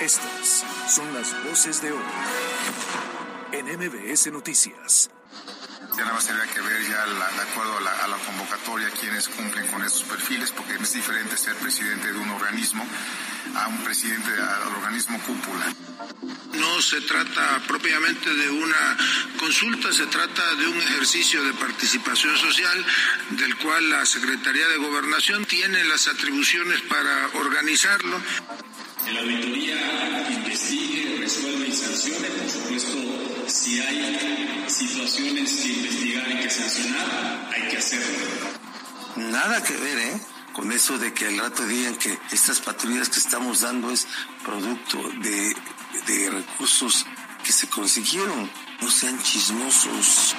Estas son las voces de hoy en MBS Noticias. Ya nada más tendría que ver ya de acuerdo a la, convocatoria quienes cumplen con estos perfiles, porque es diferente ser presidente de un organismo a un presidente del organismo cúpula. No se trata propiamente de una consulta, se trata de un ejercicio de participación social del cual la Secretaría de Gobernación tiene las atribuciones para organizarlo. Que la auditoría investigue, resuelva y sancione, por supuesto, si hay situaciones que investigar y que sancionar, hay que hacerlo. Nada que ver, ¿eh? Con eso de que al rato digan que estas patrullas que estamos dando es producto de, de recursos que se consiguieron. No sean chismosos.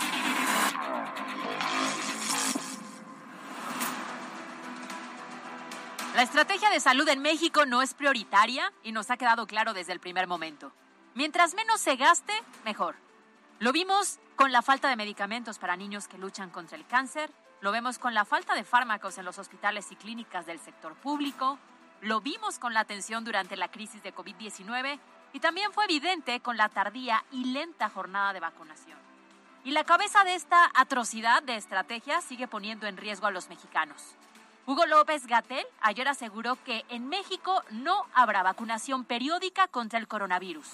La estrategia de salud en México no es prioritaria y nos ha quedado claro desde el primer momento. Mientras menos se gaste, mejor. Lo vimos con la falta de medicamentos para niños que luchan contra el cáncer, lo vemos con la falta de fármacos en los hospitales y clínicas del sector público, lo vimos con la atención durante la crisis de COVID-19 y también fue evidente con la tardía y lenta jornada de vacunación. Y la cabeza de esta atrocidad de estrategia sigue poniendo en riesgo a los mexicanos. Hugo López Gatel ayer aseguró que en México no habrá vacunación periódica contra el coronavirus.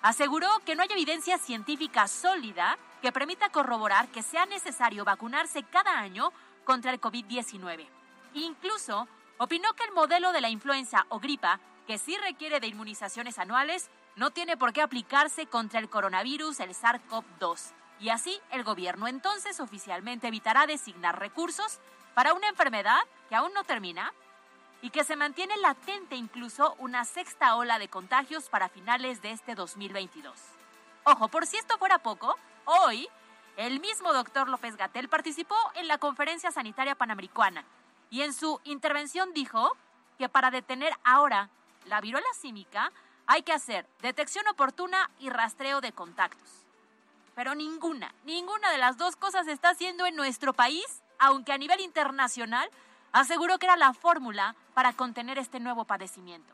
Aseguró que no hay evidencia científica sólida que permita corroborar que sea necesario vacunarse cada año contra el COVID-19. Incluso opinó que el modelo de la influenza o gripa, que sí requiere de inmunizaciones anuales, no tiene por qué aplicarse contra el coronavirus, el SARS-CoV-2. Y así el gobierno entonces oficialmente evitará designar recursos para una enfermedad que aún no termina y que se mantiene latente incluso una sexta ola de contagios para finales de este 2022. Ojo, por si esto fuera poco, hoy el mismo doctor López Gatel participó en la conferencia sanitaria panamericana y en su intervención dijo que para detener ahora la viruela símica hay que hacer detección oportuna y rastreo de contactos. Pero ninguna, ninguna de las dos cosas está haciendo en nuestro país aunque a nivel internacional aseguró que era la fórmula para contener este nuevo padecimiento.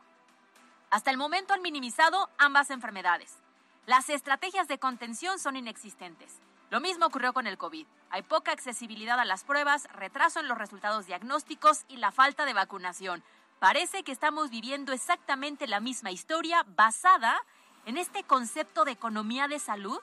Hasta el momento han minimizado ambas enfermedades. Las estrategias de contención son inexistentes. Lo mismo ocurrió con el COVID. Hay poca accesibilidad a las pruebas, retraso en los resultados diagnósticos y la falta de vacunación. Parece que estamos viviendo exactamente la misma historia basada en este concepto de economía de salud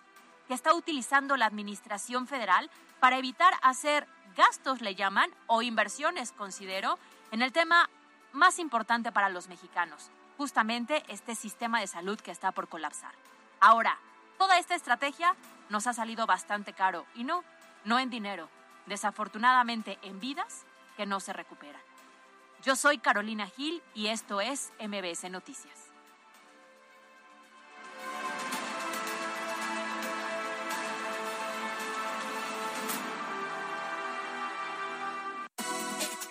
que está utilizando la Administración Federal para evitar hacer gastos, le llaman, o inversiones, considero, en el tema más importante para los mexicanos, justamente este sistema de salud que está por colapsar. Ahora, toda esta estrategia nos ha salido bastante caro y no, no en dinero, desafortunadamente en vidas que no se recuperan. Yo soy Carolina Gil y esto es MBS Noticias.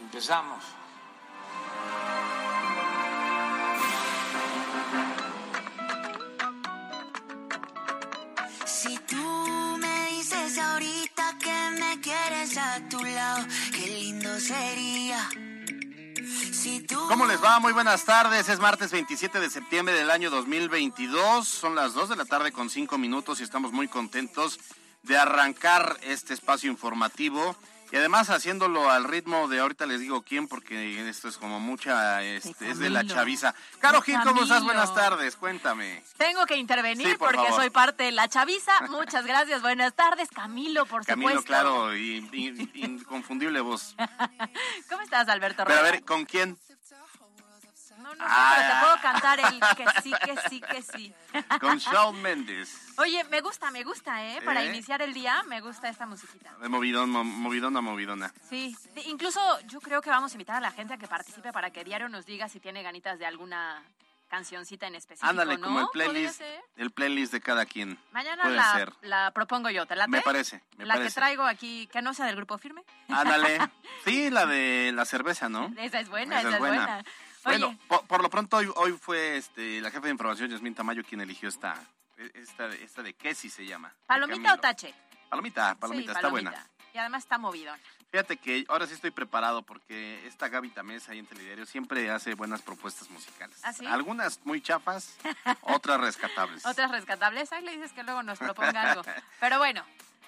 Empezamos. Si tú me dices ahorita que me quieres a tu lado, qué lindo sería. Si tú... ¿Cómo les va? Muy buenas tardes. Es martes 27 de septiembre del año 2022. Son las 2 de la tarde con 5 minutos y estamos muy contentos de arrancar este espacio informativo y además haciéndolo al ritmo de ahorita les digo quién, porque esto es como mucha, este, es de la chaviza. Caro Gil, ¿cómo estás? Buenas tardes, cuéntame. Tengo que intervenir porque soy parte de la chaviza. Muchas gracias, buenas tardes. Camilo, por Camilo, supuesto. claro, y, inconfundible voz. ¿Cómo estás, Alberto? Pero a ver, ¿con quién? No, no sé, pero te puedo cantar el que sí, que sí, que sí. Con Shawn Mendes. Oye, me gusta, me gusta, ¿eh? Para ¿Eh? iniciar el día, me gusta esta musiquita. De movidón, movidona, movidona. Sí, incluso yo creo que vamos a invitar a la gente a que participe para que diario nos diga si tiene ganitas de alguna cancioncita en específico, Ándale, ¿no? como el ¿Podría playlist, el playlist de cada quien. Mañana Puede la, ser. la propongo yo, ¿te late? Me parece, me la parece. que traigo aquí, que no sea del grupo firme. Ándale. Sí, la de la cerveza, ¿no? Esa es buena, Esa esa, es es buena. buena. Bueno, por, por lo pronto hoy, hoy fue este, la jefa de información, Yasmín Tamayo, quien eligió esta, esta, esta de Kesi se llama. ¿palomita o tache? Palomita, palomita, Sí, está buena. Y además está movidón. Fíjate que ahora sí estoy preparado porque esta Gaby Tamés ahí en Telediario siempre hace buenas propuestas musicales. ¿Ah, sí? Algunas muy chafas, otras rescatables. Otras rescatables. Ahí le dices que luego nos proponga algo. Pero bueno,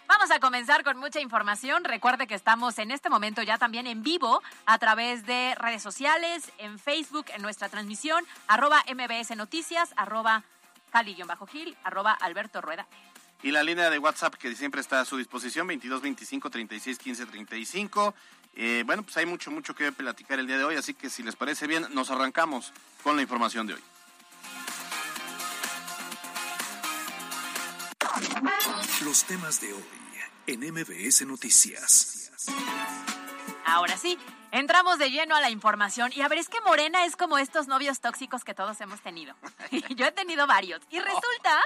vamos a comenzar con mucha información. Recuerde que estamos en este momento ya también en vivo a través de redes sociales, en Facebook, en nuestra transmisión, arroba MBS Noticias, arroba Cali-Gil, arroba Alberto Rueda. Y la línea de WhatsApp que siempre está a su disposición, 22 25 36 15 35. Eh, bueno, pues hay mucho, mucho que platicar el día de hoy, así que si les parece bien, nos arrancamos con la información de hoy. Los temas de hoy en MBS Noticias. Ahora sí, entramos de lleno a la información. Y a ver, es que Morena es como estos novios tóxicos que todos hemos tenido. Yo he tenido varios. Y resulta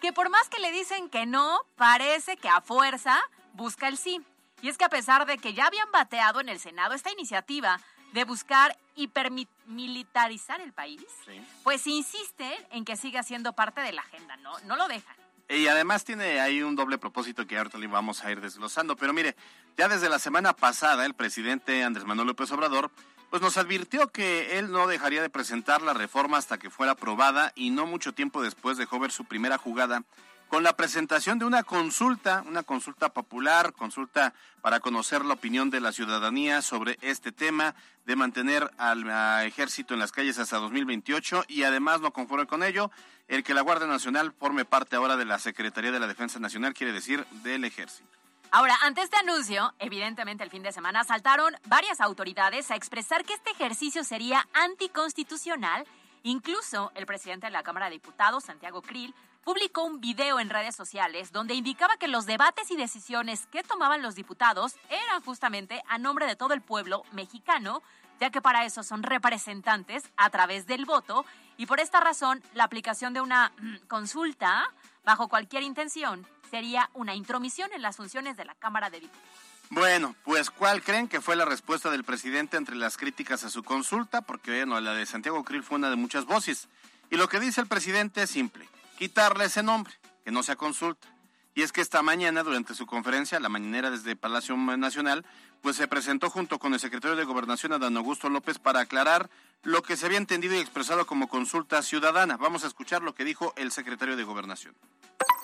que por más que le dicen que no, parece que a fuerza busca el sí. Y es que a pesar de que ya habían bateado en el Senado esta iniciativa de buscar hipermilitarizar el país, Sí. pues insisten en que siga siendo parte de la agenda, ¿no? No lo dejan. Y además tiene ahí un doble propósito que ahorita le vamos a ir desglosando. Pero mire, ya desde la semana pasada el presidente Andrés Manuel López Obrador pues nos advirtió que él no dejaría de presentar la reforma hasta que fuera aprobada y no mucho tiempo después dejó ver su primera jugada con la presentación de una consulta, una consulta popular, consulta para conocer la opinión de la ciudadanía sobre este tema de mantener al ejército en las calles hasta 2028 y además no conforme con ello, el que la Guardia Nacional forme parte ahora de la Secretaría de la Defensa Nacional, quiere decir del ejército. Ahora, ante este anuncio, evidentemente el fin de semana saltaron varias autoridades a expresar que este ejercicio sería anticonstitucional. Incluso el presidente de la Cámara de Diputados, Santiago Krill, publicó un video en redes sociales donde indicaba que los debates y decisiones que tomaban los diputados eran justamente a nombre de todo el pueblo mexicano, ya que para eso son representantes a través del voto y por esta razón la aplicación de una mm, consulta bajo cualquier intención sería una intromisión en las funciones de la Cámara de Diputados. Bueno, pues ¿cuál creen que fue la respuesta del presidente entre las críticas a su consulta? Porque bueno, la de Santiago Krill fue una de muchas voces. Y lo que dice el presidente es simple, quitarle ese nombre, que no sea consulta. Y es que esta mañana, durante su conferencia, la mañanera desde Palacio Nacional, pues se presentó junto con el secretario de Gobernación, Adán Augusto López, para aclarar lo que se había entendido y expresado como consulta ciudadana. Vamos a escuchar lo que dijo el secretario de Gobernación.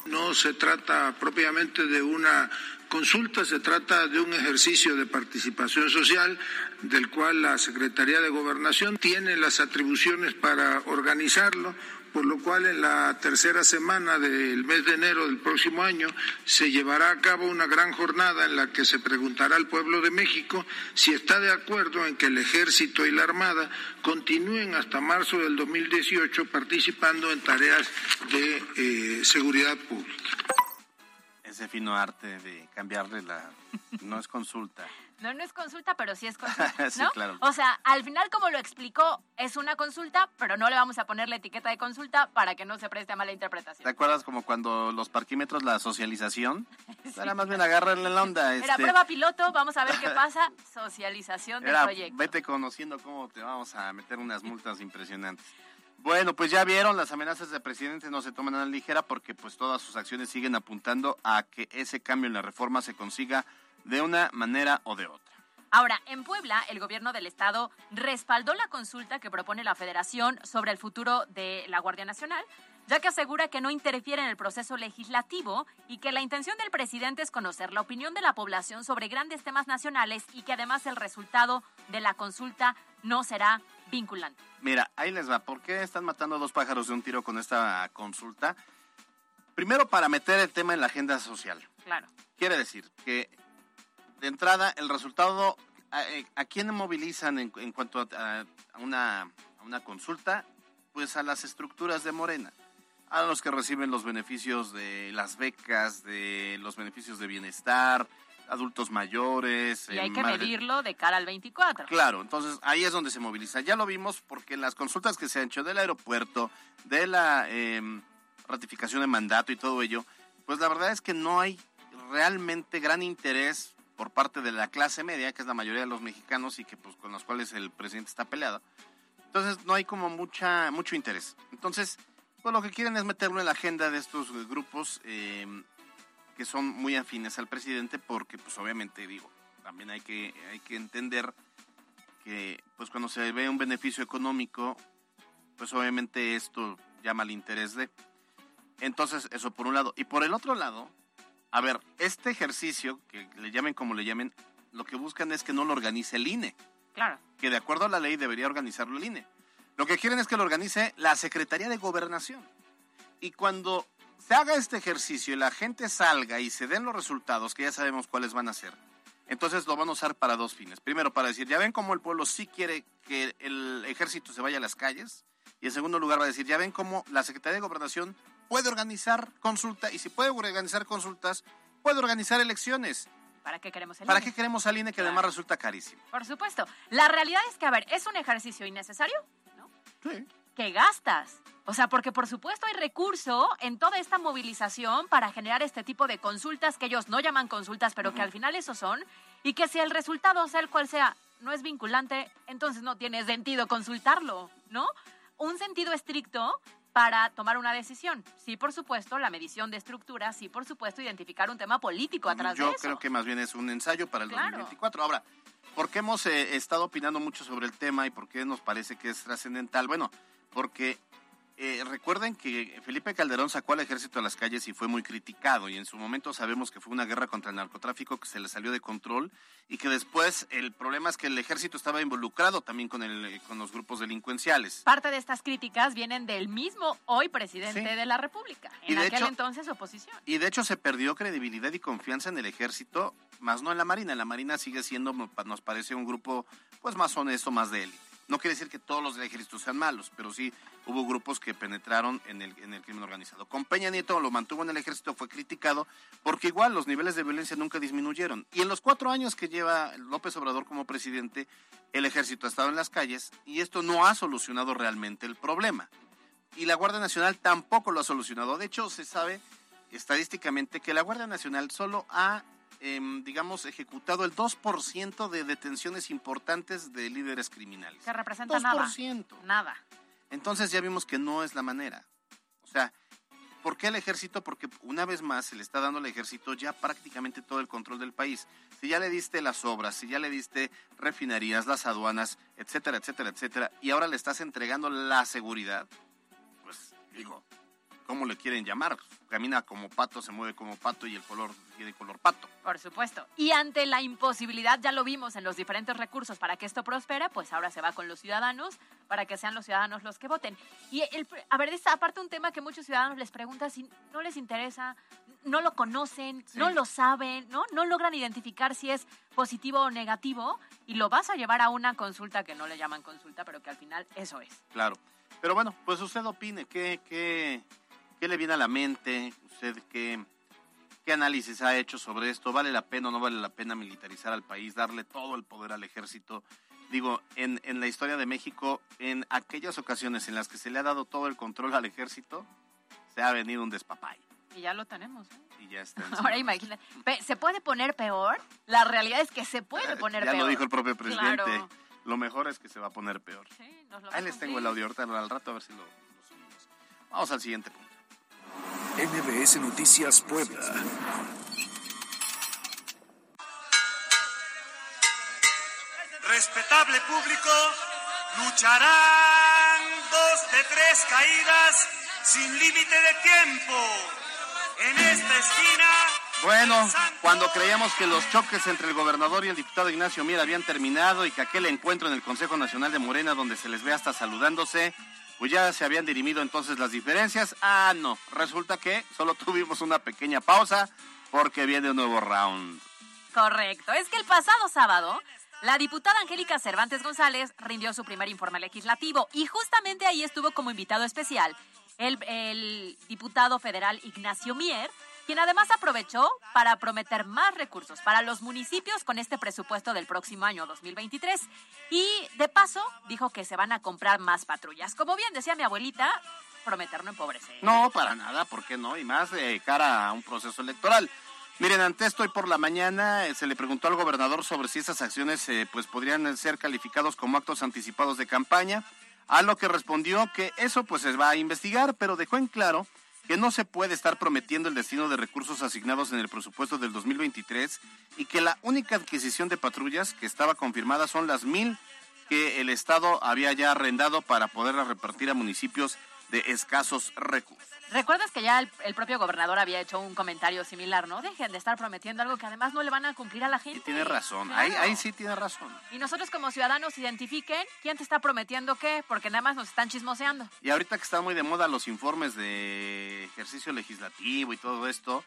No se trata propiamente de una consulta, se trata de un ejercicio de participación social del cual la Secretaría de Gobernación tiene las atribuciones para organizarlo, por lo cual en la tercera semana del mes de enero del próximo año se llevará a cabo una gran jornada en la que se preguntará al pueblo de México si está de acuerdo en que el ejército y la armada continúen hasta marzo del 2018 participando en tareas de eh, seguridad pública. Ese fino arte de cambiarle la... No es consulta. No, no es consulta, pero sí es consulta, Sí, ¿no? claro. O sea, al final, como lo explicó, es una consulta, pero no le vamos a poner la etiqueta de consulta para que no se preste a mala ¿Te interpretación. acuerdas como cuando los parquímetros, la socialización? Era más bien agarrarle la onda. Era este, prueba piloto, vamos a ver qué pasa. Socialización del era, proyecto. vete conociendo cómo te vamos a meter unas multas impresionantes. Bueno, pues ya vieron, las amenazas del presidente no se toman a la ligera porque pues todas sus acciones siguen apuntando a que ese cambio en la reforma se consiga de una manera o de otra. Ahora, en Puebla, el gobierno del estado respaldó la consulta que propone la federación sobre el futuro de la Guardia Nacional, ya que asegura que no interfiere en el proceso legislativo y que la intención del presidente es conocer la opinión de la población sobre grandes temas nacionales y que además el resultado de la consulta no será vinculante. Mira, ahí les va. ¿Por qué están matando a dos pájaros de un tiro con esta consulta? Primero, para meter el tema en la agenda social. Claro. Quiere decir que, de entrada, el resultado, ¿a, eh, a quién movilizan en, en cuanto a, a una, a una consulta? Pues a las estructuras de Morena, a los que reciben los beneficios de las becas, de los beneficios de bienestar, adultos mayores. Y hay que madre- medirlo de cara al 24. Claro, entonces ahí es donde se moviliza. Ya lo vimos porque las consultas que se han hecho del aeropuerto, de la eh, ratificación de mandato y todo ello, pues la verdad es que no hay realmente gran interés por parte de la clase media, que es la mayoría de los mexicanos y que pues con los cuales el presidente está peleado. Entonces no hay como mucha mucho interés. Entonces, pues lo que quieren es meterlo en la agenda de estos grupos eh, que son muy afines al presidente porque pues obviamente digo, también hay que hay que entender que pues cuando se ve un beneficio económico, pues obviamente esto llama al interés de. Entonces, eso por un lado. Y por el otro lado, a ver, este ejercicio, que le llamen como le llamen, lo que buscan es que no lo organice el INE, Claro. que de acuerdo a la ley debería organizarlo el INE. Lo que quieren es que lo organice la Secretaría de Gobernación. Y cuando se haga este ejercicio y la gente salga y se den los resultados, que ya sabemos cuáles van a ser, entonces lo van a usar para dos fines. Primero, para decir, ya ven cómo el pueblo sí quiere que el ejército se vaya a las calles. Y en segundo lugar, va a decir, ya ven cómo la Secretaría de Gobernación puede organizar consulta y si puede organizar consultas, puede organizar elecciones. ¿Para qué queremos el ¿Para INE? qué queremos al INE que además resulta carísimo? Por supuesto. La realidad es que, a ver, es un ejercicio innecesario, ¿no? Sí. Que gastas. O sea, porque por supuesto hay recurso en toda esta movilización para generar este tipo de consultas que ellos no llaman consultas, pero que al final eso son, y que si el resultado, sea el cual sea, no es vinculante, entonces no tiene sentido consultarlo, ¿no? Un sentido estricto para tomar una decisión. Sí, por supuesto, la medición de estructura, sí, por supuesto, identificar un tema político atrás Yo de eso. creo que más bien es un ensayo para el Claro. 2024. Ahora, ¿por qué hemos eh, estado opinando mucho sobre el tema y por qué nos parece que es trascendental? Bueno, porque eh, recuerden que Felipe Calderón sacó al ejército a las calles y fue muy criticado y en su momento sabemos que fue una guerra contra el narcotráfico que se le salió de control y que después el problema es que el ejército estaba involucrado también con, el, eh, con los grupos delincuenciales. Parte de estas críticas vienen del mismo hoy presidente Sí. de la República, Y en de aquel hecho- entonces oposición. Y de hecho se perdió credibilidad y confianza en el ejército, más no en la Marina. La Marina sigue siendo, nos parece, un grupo pues más honesto, más de élite. No quiere decir que todos los del ejército sean malos, pero sí hubo grupos que penetraron en el, en el crimen organizado. Con Peña Nieto lo mantuvo en el ejército, fue criticado, porque igual los niveles de violencia nunca disminuyeron. Y en los cuatro años que lleva López Obrador como presidente, el ejército ha estado en las calles y esto no ha solucionado realmente el problema y la Guardia Nacional tampoco lo ha solucionado. De hecho, se sabe estadísticamente que la Guardia Nacional solo ha, em, digamos, ejecutado el 2% de detenciones importantes de líderes criminales. Que representa nada. 2%. Nada. Entonces ya vimos que no es la manera. O sea, ¿por qué el ejército? Porque una vez más se le está dando al ejército ya prácticamente todo el control del país. Si ya le diste las obras, si ya le diste refinerías, las aduanas, etcétera, etcétera, etcétera, y ahora le estás entregando la seguridad, pues digo, ¿cómo le quieren llamar? Camina como pato, se mueve como pato y el color tiene color pato. Por supuesto. Y ante la imposibilidad, ya lo vimos en los diferentes recursos para que esto prospere, pues ahora se va con los ciudadanos para que sean los ciudadanos los que voten. Y el, a ver, es aparte un tema que muchos ciudadanos les preguntan si no les interesa, no lo conocen, Sí. no lo saben, ¿no? No logran identificar si es positivo o negativo y lo vas a llevar a una consulta que no le llaman consulta, pero que al final eso es. Claro. Pero bueno, pues usted opine, ¿qué, qué, qué le viene a la mente? ¿Usted qué, qué análisis ha hecho sobre esto? ¿Vale la pena o no vale la pena militarizar al país, darle todo el poder al ejército? Digo, en, en la historia de México, en aquellas ocasiones en las que se le ha dado todo el control al ejército, se ha venido un despapay. Y ya lo tenemos. ¿eh? Y ya está. Ahora imagina, pe- ¿se puede poner peor? La realidad es que se puede poner Eh, ya peor. lo dijo el propio presidente. Claro. Lo mejor es que se va a poner peor. Sí, nos lo va Ahí les tengo el audio ahorita al rato a ver si lo, lo subimos. Vamos al siguiente punto. MBS Noticias Puebla. Respetable público, lucharán dos de tres caídas sin límite de tiempo. En esta esquina. Bueno, cuando creíamos que los choques entre el gobernador y el diputado Ignacio Mier habían terminado y que aquel encuentro en el Consejo Nacional de Morena donde se les ve hasta saludándose, pues ya se habían dirimido entonces las diferencias. Ah, no, resulta que solo tuvimos una pequeña pausa porque viene un nuevo round. Correcto. Es que el pasado sábado, la diputada Angélica Cervantes González rindió su primer informe legislativo y justamente ahí estuvo como invitado especial el, el diputado federal Ignacio Mier, quien además aprovechó para prometer más recursos para los municipios con este presupuesto del próximo año 2023. Y de paso dijo que se van a comprar más patrullas. Como bien decía mi abuelita, prometer no empobrece. No, para nada, ¿por qué no? Y más de cara a un proceso electoral. Miren, ante esto, hoy por la mañana eh, se le preguntó al gobernador sobre si esas acciones eh, pues podrían ser calificados como actos anticipados de campaña, a lo que respondió que eso pues se va a investigar, pero dejó en claro que no se puede estar prometiendo el destino de recursos asignados en el presupuesto del 2023 y que la única adquisición de patrullas que estaba confirmada son las mil que el Estado había ya arrendado para poderlas repartir a municipios de escasos recursos. ¿Recuerdas que ya el, el, propio gobernador había hecho un comentario similar, no? Dejen de estar prometiendo algo que además no le van a cumplir a la gente. Y tiene razón, claro. ahí, ahí sí tiene razón. Y nosotros como ciudadanos identifiquen quién te está prometiendo qué, porque nada más nos están chismoseando. Y ahorita que están muy de moda los informes de ejercicio legislativo y todo esto,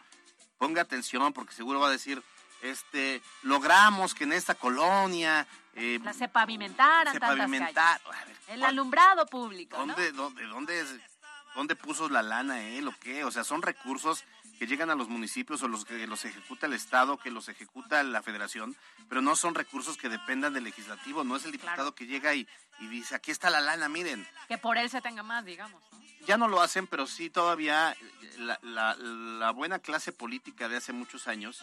ponga atención porque seguro va a decir, este, logramos que en esta colonia... Eh, la se pavimentaran se tantas pavimentar, calles. El alumbrado público, ¿dónde, ¿no? ¿dónde, dónde, es, ¿Dónde puso la lana él o qué? O sea, son recursos que llegan a los municipios o los que los ejecuta el Estado, que los ejecuta la Federación, pero no son recursos que dependan del legislativo, no es el diputado claro. que llega y, y, dice, aquí está la lana, miren. Que por él se tenga más, digamos. ¿no? Ya no lo hacen, pero sí todavía la, la, la, buena clase política de hace muchos años,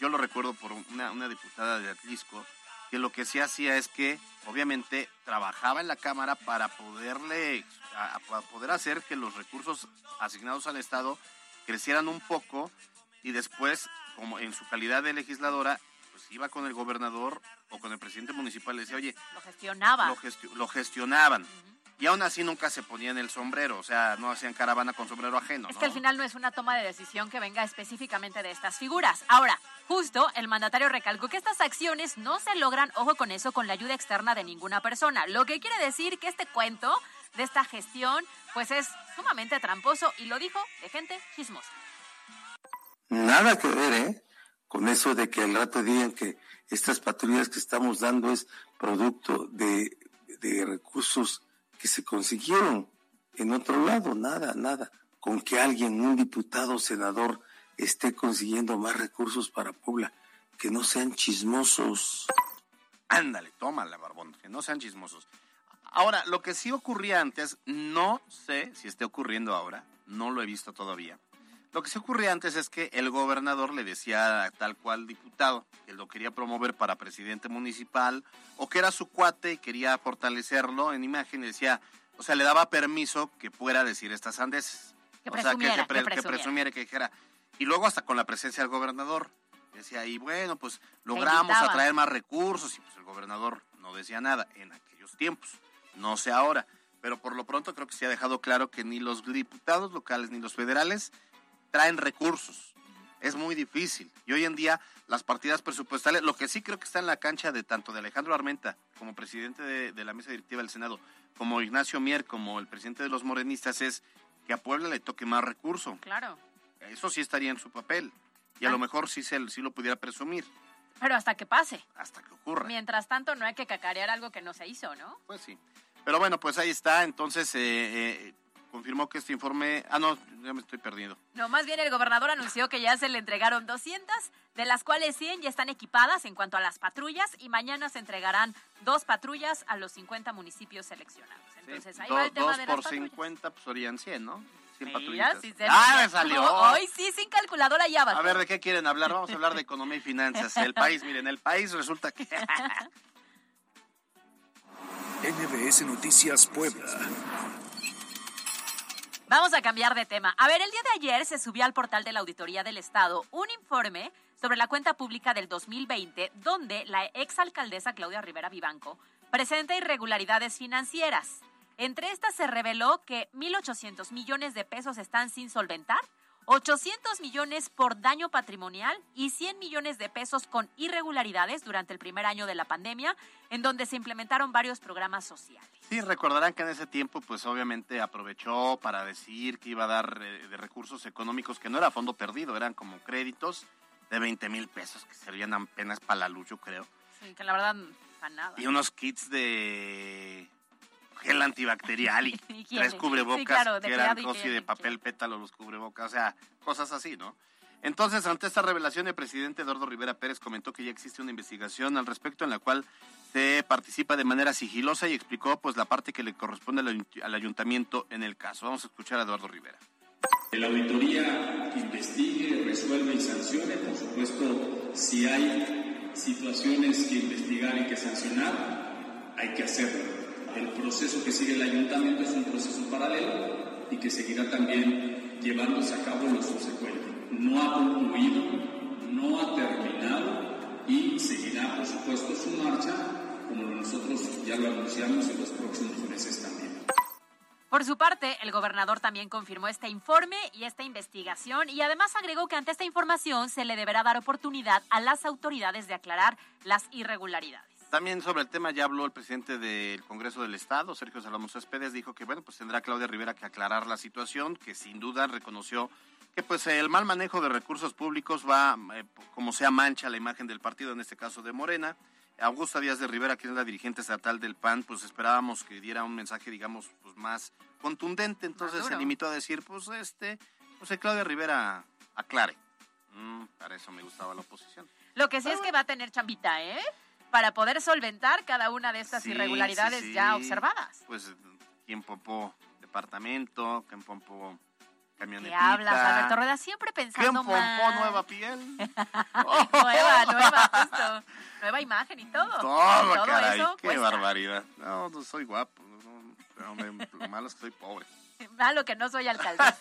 yo lo recuerdo por una, una diputada de Atlisco, que lo que sí hacía es que obviamente trabajaba en la Cámara para poderle a, a poder hacer que los recursos asignados al Estado crecieran un poco y después, como en su calidad de legisladora, pues iba con el gobernador o con el presidente municipal y le decía, oye, lo gestionaba. Lo, gesti lo gestionaban. Uh -huh. Y aún así nunca se ponían el sombrero, o sea, no hacían caravana con sombrero ajeno. Es ¿no? que al final no es una toma de decisión que venga específicamente de estas figuras. Ahora, justo el mandatario recalcó que estas acciones no se logran, ojo con eso, con la ayuda externa de ninguna persona. Lo que quiere decir que este cuento de esta gestión, pues es sumamente tramposo y lo dijo de gente chismosa. Nada que ver, ¿eh? Con eso de que al rato digan que estas patrullas que estamos dando es producto de, de recursos que se consiguieron en otro lado, nada, nada. Con que alguien, un diputado, senador, esté consiguiendo más recursos para Puebla, que no sean chismosos. Ándale, tómala, Barbón, que no sean chismosos. Ahora, lo que sí ocurría antes, no sé si esté ocurriendo ahora, no lo he visto todavía. Lo que sí ocurría antes es que el gobernador le decía a tal cual diputado que lo quería promover para presidente municipal o que era su cuate y quería fortalecerlo en imagen y decía, o sea, le daba permiso que pudiera decir estas sandeces. Que o sea, que, presumiera, que, pre que que presumiera. presumiera, que dijera. Y luego hasta con la presencia del gobernador. Decía, y bueno, pues logramos atraer más recursos y pues el gobernador no decía nada en aquellos tiempos. No sé ahora. Pero por lo pronto creo que se ha dejado claro que ni los diputados locales ni los federales traen recursos. Es muy difícil. Y hoy en día las partidas presupuestales, lo que sí creo que está en la cancha de tanto de Alejandro Armenta como presidente de, de la mesa directiva del Senado, como Ignacio Mier, como el presidente de los morenistas, es que a Puebla le toque más recurso. Claro. Eso sí estaría en su papel. Y a Ah. lo mejor sí, se, sí lo pudiera presumir Pero hasta que pase. hasta que ocurra. Mientras tanto, no hay que cacarear algo que no se hizo, ¿no? Pues sí. Pero bueno, pues ahí está. Entonces, eh, eh, confirmó que este informe... Ah, no, ya me estoy perdiendo. No, más bien el gobernador anunció que ya se le entregaron 200, de las cuales 100 ya están equipadas en cuanto a las patrullas y mañana se entregarán dos patrullas a los 50 municipios seleccionados. Entonces ahí Do- va el tema dos de por las patrullas. 50, pues serían 100, ¿no? 100 Mira, patrullitas. sí se ¡Ah, me- me salió! Hoy sí, sin calculadora ya va. A ver, ¿de qué quieren hablar? Vamos a hablar de economía y finanzas. El país, miren, el país resulta que... NBS Noticias Puebla. Vamos a cambiar de tema. A ver, el día de ayer se subió al portal de la Auditoría del Estado un informe sobre la cuenta pública del 2020, donde la exalcaldesa Claudia Rivera Vivanco presenta irregularidades financieras. Entre estas se reveló que 1.800 millones de pesos están sin solventar, 800 millones por daño patrimonial y 100 millones de pesos con irregularidades durante el primer año de la pandemia, en donde se implementaron varios programas sociales. Sí, recordarán que en ese tiempo, pues obviamente aprovechó para decir que iba a dar eh, de recursos económicos que no era fondo perdido, eran como créditos de 20 mil pesos que servían apenas para la luz, yo creo. Sí, que la verdad, para nada. Y unos kits de gel antibacterial y tres cubrebocas Sí, claro, de que eran y de papel pétalo los cubrebocas, o sea, cosas así, ¿no? Entonces, ante esta revelación, el presidente Eduardo Rivera Pérez comentó que ya existe una investigación al respecto en la cual se participa de manera sigilosa y explicó pues la parte que le corresponde al, al ayuntamiento en el caso. Vamos a escuchar a Eduardo Rivera. La auditoría investigue, resuelva y sancione, por supuesto, si hay situaciones que investigar y que sancionar, hay que hacerlo. El proceso que sigue el ayuntamiento es un proceso paralelo y que seguirá también llevándose a cabo en lo subsecuente. No ha concluido, no ha terminado y seguirá, por supuesto, su marcha, como nosotros ya lo anunciamos en los próximos meses también. Por su parte, el gobernador también confirmó este informe y esta investigación y además agregó que ante esta información se le deberá dar oportunidad a las autoridades de aclarar las irregularidades. También sobre el tema ya habló el presidente del Congreso del Estado, Sergio Salomón Céspedes, dijo que bueno, pues tendrá Claudia Rivera que aclarar la situación, que sin duda reconoció que pues el mal manejo de recursos públicos va, eh, como sea, mancha la imagen del partido, en este caso de Morena. Augusta Díaz de Rivera, que es la dirigente estatal del PAN, pues esperábamos que diera un mensaje, digamos, pues más contundente. Entonces se limitó a decir, pues este, pues Claudia Rivera aclare. Mm, para eso me gustaba la oposición. Lo que sí es que va a tener chambita, ¿eh? Para poder solventar cada una de estas irregularidades ya observadas. Pues, ¿quién popó departamento? ¿Quién popó camionetita? ¿Qué hablas, Alberto Rueda? Siempre pensando ¿Quién pompó nueva piel? nueva, nueva, justo. Nueva imagen y todo. Todo, todo caray, eso qué barbaridad. No, no soy guapo. No, me, lo malo es que soy pobre. Malo que no soy alcaldesa.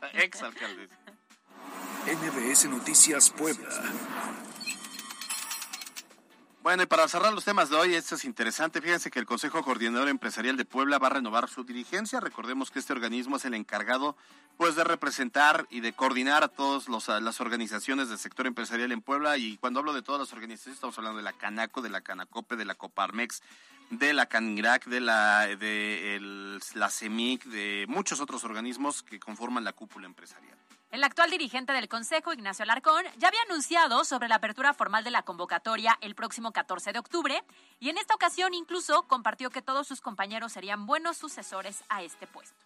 Ex alcaldesa. NBS Noticias Puebla. Bueno, y para cerrar los temas de hoy, esto es interesante. Fíjense que el Consejo Coordinador Empresarial de Puebla va a renovar su dirigencia. Recordemos que este organismo es el encargado pues de representar y de coordinar a todas las organizaciones del sector empresarial en Puebla. Y cuando hablo de todas las organizaciones, estamos hablando de la Canaco, de la Canacope, de la Coparmex, de la Canirac, de la, de la CEMIC, de muchos otros organismos que conforman la cúpula empresarial. El actual dirigente del Consejo, Ignacio Alarcón, ya había anunciado sobre la apertura formal de la convocatoria el próximo 14 de octubre y en esta ocasión incluso compartió que todos sus compañeros serían buenos sucesores a este puesto.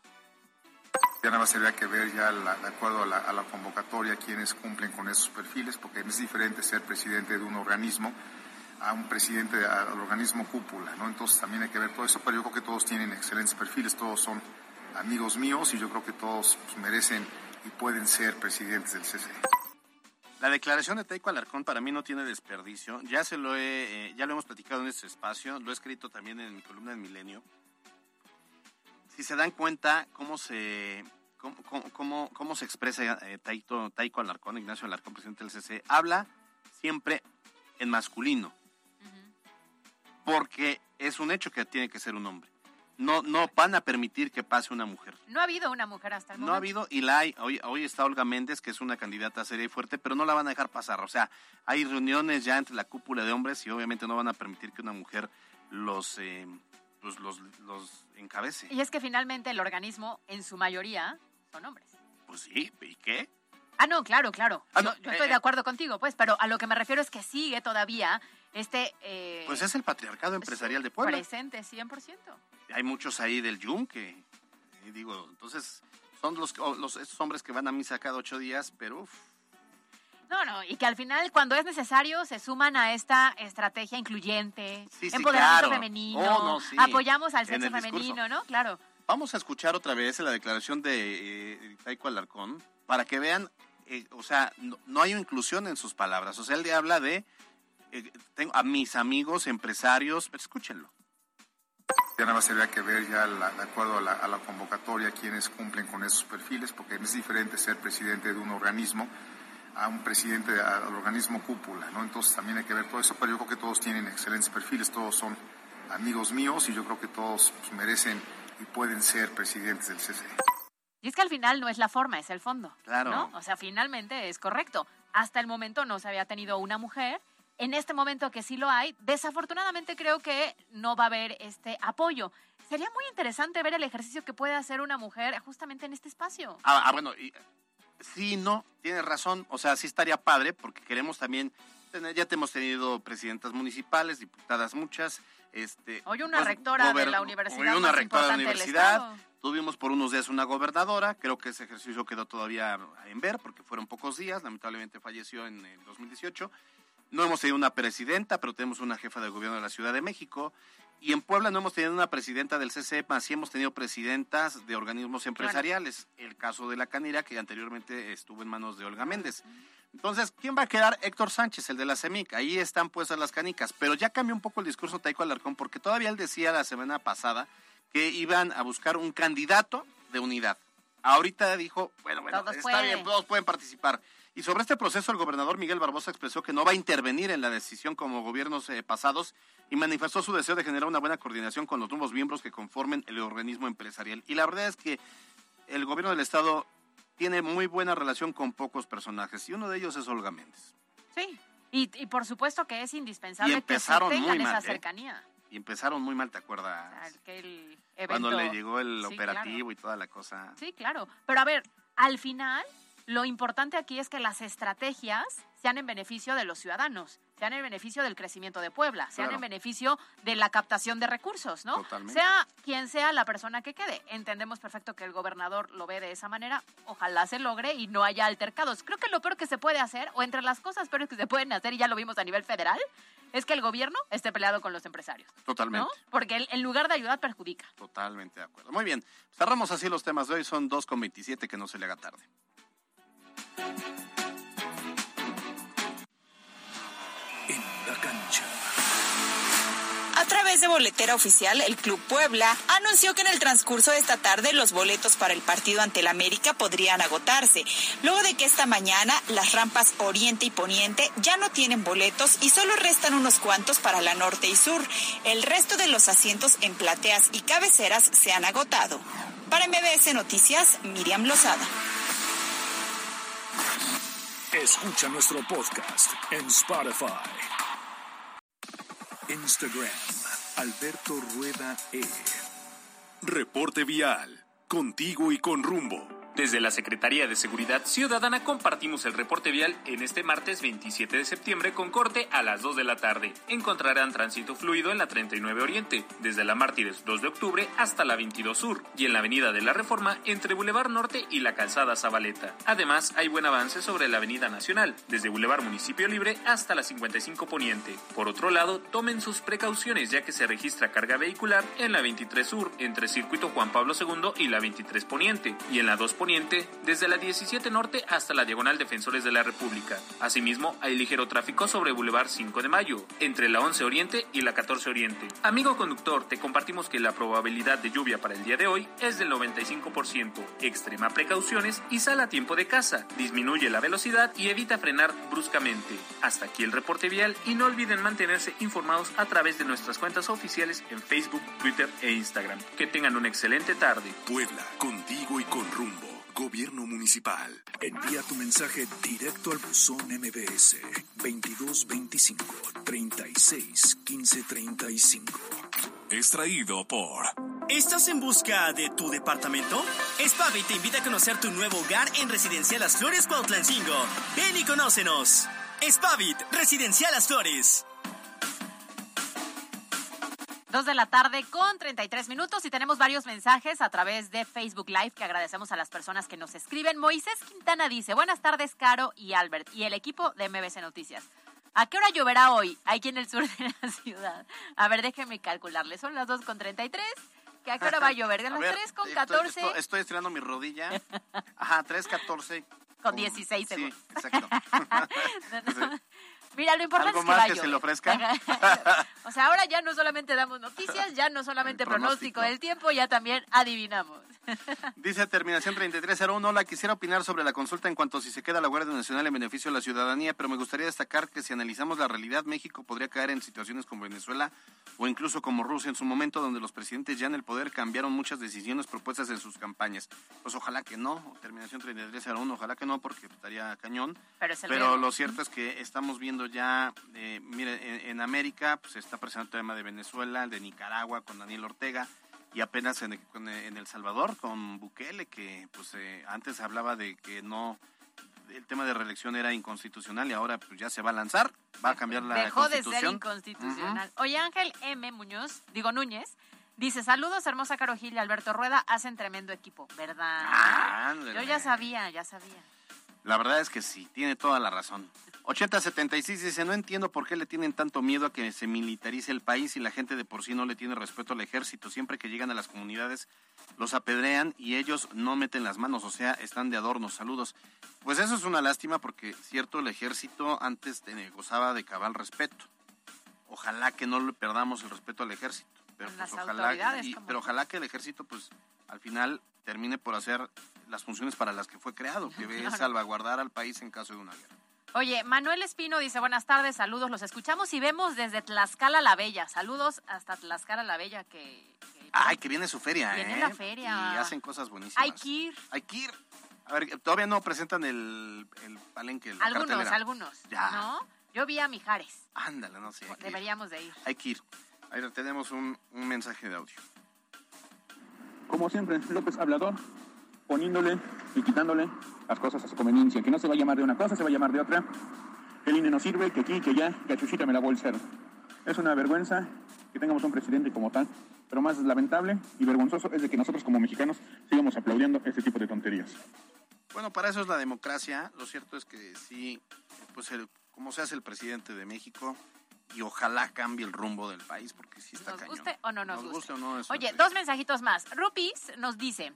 Ya nada más sería que ver ya de acuerdo a la, a la convocatoria quienes cumplen con esos perfiles, porque es diferente ser presidente de un organismo a un presidente al organismo cúpula, ¿no? Entonces también hay que ver todo eso, pero yo creo que todos tienen excelentes perfiles, todos son amigos míos y yo creo que todos pues, merecen y pueden ser presidentes del CCE. La declaración de Taiko Alarcón para mí no tiene desperdicio. Ya se lo he, eh, ya lo hemos platicado en este espacio, lo he escrito también en mi columna del Milenio. Si se dan cuenta cómo se cómo, cómo, cómo se expresa eh, Alarcón, Ignacio Alarcón, presidente del CCE, habla siempre en masculino. Porque es un hecho que tiene que ser un hombre no, no van a permitir que pase una mujer. No ha habido una mujer hasta el momento. No ha habido, y la hay. Hoy, hoy está Olga Méndez, que es una candidata seria y fuerte, pero no la van a dejar pasar. O sea, hay reuniones ya entre la cúpula de hombres y obviamente no van a permitir que una mujer los, eh, pues, los, los encabece. Y es que finalmente el organismo, en su mayoría, son hombres. Pues sí, ¿y qué? Ah, no, claro, claro. Ah, yo, estoy de eh, acuerdo contigo, pues, pero a lo que me refiero es que sigue todavía este... Eh, pues es el patriarcado empresarial de Puebla. Presente, 100% hay muchos ahí del yunque. Y digo, entonces, son los, los estos hombres que van a misa cada ocho días, pero uf. No, no, y que al final, cuando es necesario, se suman a esta estrategia incluyente, sí, empoderamiento femenino, oh, apoyamos al sexo femenino, ¿no? Claro. Vamos a escuchar otra vez la declaración de eh, Taiko Alarcón para que vean, eh, o sea, no, hay inclusión en sus palabras. O sea, él habla de eh, tengo a mis amigos empresarios, pero escúchenlo. Ya nada más sería que ver ya de acuerdo a la, a la, convocatoria quienes cumplen con esos perfiles, porque es diferente ser presidente de un organismo a un presidente del organismo cúpula, ¿no? Entonces también hay que ver todo eso, pero yo creo que todos tienen excelentes perfiles, todos son amigos míos y yo creo que todos pues, merecen y pueden ser presidentes del CCE. Y es que al final no es la forma, es el fondo. Claro. ¿no? O sea, finalmente es correcto. Hasta el momento no se había tenido una mujer en este momento que sí lo hay, desafortunadamente creo que no va a haber este apoyo. Sería muy interesante ver el ejercicio que puede hacer una mujer justamente en este espacio. Ah, ah bueno, sí, no, tienes razón. O sea, sí estaría padre porque queremos también, ya te hemos tenido presidentas municipales, diputadas muchas. Este, hoy una pues, rectora de la universidad. Hoy una rectora de la universidad. Tuvimos por unos días una gobernadora, creo que ese ejercicio quedó todavía en ver porque fueron pocos días, lamentablemente falleció en el 2018. No hemos tenido una presidenta, pero tenemos una jefa de gobierno de la Ciudad de México. Y en Puebla no hemos tenido una presidenta del CCEPA, sí hemos tenido presidentas de organismos empresariales. El caso de la Canira, que anteriormente estuvo en manos de Olga Méndez. Entonces, ¿quién va a quedar? Héctor Sánchez, el de la CEMIC. Ahí están puestas las canicas. Pero ya cambió un poco el discurso Taiko Alarcón, porque todavía él decía la semana pasada que iban a buscar un candidato de unidad. Ahorita dijo, bueno, bueno, Todos está pueden. bien, todos pueden participar. Y sobre este proceso, el gobernador Miguel Barbosa expresó que no va a intervenir en la decisión como gobiernos eh, pasados y manifestó su deseo de generar una buena coordinación con los nuevos miembros que conformen el organismo empresarial. Y la verdad es que el gobierno del Estado tiene muy buena relación con pocos personajes y uno de ellos es Olga Méndez. Sí. Y, y por supuesto que es indispensable Y empezaron que se tengan muy mal, esa ¿eh? cercanía. Y empezaron muy mal, ¿te acuerdas? Aquel evento. Cuando le llegó el Sí, operativo y toda la cosa. Sí, claro. Pero a ver, al final, lo importante aquí es que las estrategias sean en beneficio de los ciudadanos, sean en beneficio del crecimiento de Puebla, sean Claro. en beneficio de la captación de recursos, ¿no? Totalmente. Sea quien sea la persona que quede. Entendemos perfecto que el gobernador lo ve de esa manera. Ojalá se logre y no haya altercados. Creo que lo peor que se puede hacer, o entre las cosas peores que se pueden hacer, y ya lo vimos a nivel federal, es que el gobierno esté peleado con los empresarios. Totalmente. ¿no? Porque en lugar de ayudar, perjudica. Totalmente de acuerdo. Muy bien, cerramos así los temas de hoy. Son 2.27, que no se le haga tarde. A través de boletera oficial, el Club Puebla anunció que en el transcurso de esta tarde los boletos para el partido ante el América podrían agotarse, luego de que esta mañana las rampas Oriente y Poniente ya no tienen boletos y solo restan unos cuantos para la Norte y Sur. El resto de los asientos en plateas y cabeceras se han agotado. Para MBS Noticias, Miriam Lozada. Escucha nuestro podcast en Spotify. Instagram, Alberto Rueda E. Reporte vial, contigo y con rumbo. Desde la Secretaría de Seguridad Ciudadana compartimos el reporte vial en este martes 27 de septiembre con corte a las 2 de la tarde. Encontrarán tránsito fluido en la 39 Oriente, desde la Mártires 2 de octubre hasta la 22 Sur, y en la Avenida de la Reforma entre Boulevard Norte y la Calzada Zabaleta. Además, hay buen avance sobre la Avenida Nacional, desde Boulevard Municipio Libre hasta la 55 Poniente. Por otro lado, tomen sus precauciones ya que se registra carga vehicular en la 23 Sur, entre Circuito Juan Pablo II y la 23 Poniente, y en la 2 Poniente desde la 17 Norte hasta la Diagonal Defensores de la República. Asimismo, hay ligero tráfico sobre Boulevard 5 de Mayo, entre la 11 Oriente y la 14 Oriente. Amigo conductor, te compartimos que la probabilidad de lluvia para el día de hoy es del 95%. Extrema precauciones y sal a tiempo de casa. Disminuye la velocidad y evita frenar bruscamente. Hasta aquí el reporte vial y no olviden mantenerse informados a través de nuestras cuentas oficiales en Facebook, Twitter e Instagram. Que tengan una excelente tarde. Puebla, contigo y con rumbo. Gobierno Municipal. Envía tu mensaje directo al buzón MBS 2225 36 15 35. Extraído por ¿Estás en busca de tu departamento? Spavi te invita a conocer tu nuevo hogar en Residencial Las Flores Cuautlancingo. Ven y conócenos. Spavit, Residencial Las Flores. Dos de la tarde con 33 minutos y tenemos varios mensajes a través de Facebook Live que agradecemos a las personas que nos escriben. Moisés Quintana dice, buenas tardes Caro y Albert y el equipo de MBC Noticias. ¿A qué hora lloverá hoy aquí en el sur de la ciudad? A ver, déjenme calcularle. Son las 2 con 33. ¿Que ¿A qué hora va a llover? De las ver, 3 con estoy- 14 Estoy, estoy estirando mi rodilla. Ajá, 3.14. con 16 Sí, segundos. exacto. Mira, lo importante ¿Algo es que más va a que se le ofrezca? o sea, ahora ya no solamente damos noticias, ya no solamente pronóstico. del tiempo, ya también adivinamos. Dice terminación 3301, hola, quisiera opinar sobre la consulta en cuanto a si se queda la Guardia Nacional en beneficio de la ciudadanía, pero me gustaría destacar que si analizamos la realidad, México podría caer en situaciones como Venezuela o incluso como Rusia en su momento, donde los presidentes ya en el poder cambiaron muchas decisiones propuestas en sus campañas. Pues ojalá que no, terminación 3301, ojalá que no, porque estaría cañón. Pero lo cierto es que estamos viendo ya, eh, mire, en, en América pues, se está presentando el tema de Venezuela, el de Nicaragua con Daniel Ortega y apenas en, en El Salvador con Bukele, que pues eh, antes hablaba de que no, el tema de reelección era inconstitucional y ahora pues ya se va a lanzar, va a cambiar la Dejó de ser constitución. inconstitucional. Oye, Ángel M. Muñoz, digo Núñez, Dice, saludos, hermosa Caro Gil y Alberto Rueda, hacen tremendo equipo, ¿verdad? Ah. Yo ya sabía, ya sabía. La verdad es que sí, tiene toda la razón. 8076 dice, no entiendo por qué le tienen tanto miedo a que se militarice el país y la gente de por sí no le tiene respeto al ejército. Siempre que llegan a las comunidades los apedrean y ellos no meten las manos, o sea, están de adornos. Saludos. Pues eso es una lástima porque, cierto, el ejército antes gozaba de cabal respeto. Ojalá que no le perdamos el respeto al ejército. Pero, pues, las ojalá, y- pero ojalá que el ejército, pues, al final termine por hacer las funciones para las que fue creado, que es salvaguardar al país en caso de una guerra. Oye, Manuel Espino dice, buenas tardes, saludos, los escuchamos y vemos desde Tlaxcala la Bella. Saludos hasta Tlaxcala la Bella, que, que Ay, que viene su feria, Viene ¿eh? la feria. Y hacen cosas buenísimas. hay que ir. Hay que ir. A ver, todavía no presentan el, el palenque, la Algunos, cartelera. algunos. Ya. ¿No? Yo vi a Mijares. Ándale, no sé. Ir. Deberíamos de ir. Hay que ir. A ver, tenemos un, un mensaje de audio. Como siempre, López hablador, poniéndole y quitándole las cosas a su conveniencia. Que no se va a llamar de una cosa, se va a llamar de otra. Que el INE no sirve, que aquí, que allá, que a Chuchita me lavó el cerdo. Es una vergüenza que tengamos un presidente como tal, pero más lamentable y vergonzoso es de que nosotros como mexicanos sigamos aplaudiendo este tipo de tonterías. Bueno, para eso es la democracia. Lo cierto es que sí, pues el, como se hace el presidente de México y ojalá cambie el rumbo del país porque sí está Nos cañón. guste o no nos, Nos guste. guste o no, Oye, dos mensajitos más. Rupis nos dice,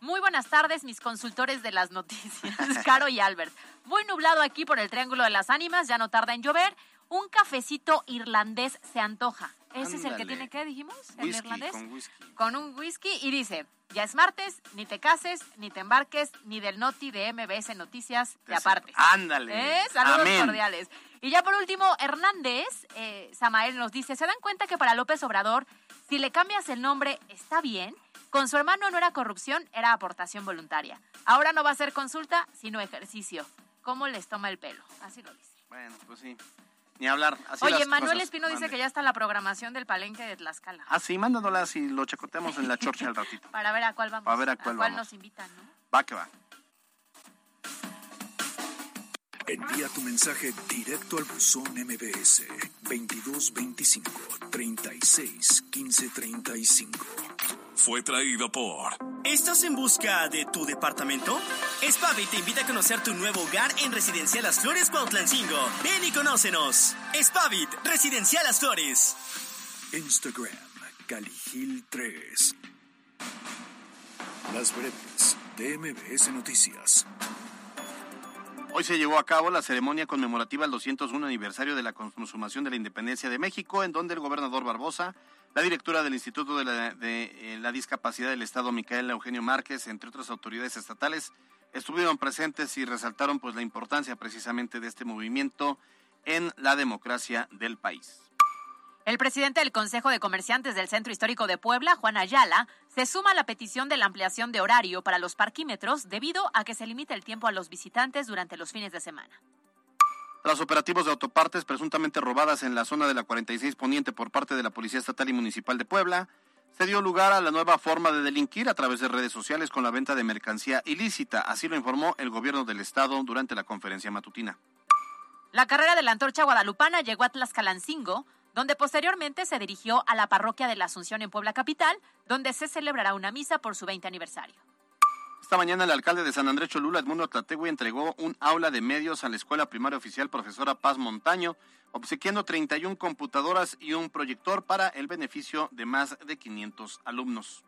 muy buenas tardes, mis consultores de las noticias, Caro y Albert. Muy nublado aquí por el Triángulo de las Ánimas, ya no tarda en llover. Un cafecito irlandés se antoja. Ese es el que tiene, ¿qué dijimos? El irlandés. con whisky. Con un whisky y dice, ya es martes, ni te cases, ni te embarques, ni del noti de MBS Noticias te apartes. Ándale. ¿Eh? Saludos Amén. cordiales. Y ya por último, Hernández, eh, Samael nos dice, ¿se dan cuenta que para López Obrador, si le cambias el nombre, está bien? Con su hermano no era corrupción, era aportación voluntaria. Ahora no va a ser consulta, sino ejercicio. ¿Cómo les toma el pelo? Así lo dice. Bueno, pues sí. Ni hablar. Así Oye, Manuel cosas. Espino dice que ya está la programación del palenque de Tlaxcala. Ah, sí, y lo chacoteamos en la chorcha al ratito. Para ver a cuál vamos. Para ver a cuál vamos. nos invitan, ¿no? Va que va. Envía tu mensaje directo al buzón MBS 2225 36 15 35. Fue traído por ¿Estás en busca de tu departamento? Spavi te invita a conocer tu nuevo hogar en Residencial Las Flores Cuautlancingo. Ven y conócenos. Spavit, Residencial Las Flores. Instagram Caligil 3. Las breves de MBS Noticias. Hoy se llevó a cabo la ceremonia conmemorativa al 201 aniversario de la consumación de la independencia de México, en donde el gobernador Barbosa, la directora del Instituto de la, de, eh, la Discapacidad del Estado, Micaela Eugenio Márquez, entre otras autoridades estatales, estuvieron presentes y resaltaron pues la importancia precisamente de este movimiento en la democracia del país. El presidente del Consejo de Comerciantes del Centro Histórico de Puebla, Juan Ayala, se suma a la petición de la ampliación de horario para los parquímetros debido a que se limita el tiempo a los visitantes durante los fines de semana. Tras operativos de autopartes presuntamente robadas en la zona de la 46 Poniente por parte de la Policía Estatal y Municipal de Puebla, se dio lugar a la nueva forma de delinquir a través de redes sociales con la venta de mercancía ilícita. Así lo informó el gobierno del estado durante la conferencia matutina. La carrera de la antorcha guadalupana llegó a Tlaxcalancingo, donde posteriormente se dirigió a la parroquia de la Asunción en Puebla Capital, donde se celebrará una misa por su 20 aniversario. Esta mañana el alcalde de San Andrés Cholula, Edmundo Tlategui, entregó un aula de medios a la Escuela Primaria Oficial Profesora Paz Montaño, obsequiando 31 computadoras y un proyector para el beneficio de más de 500 alumnos.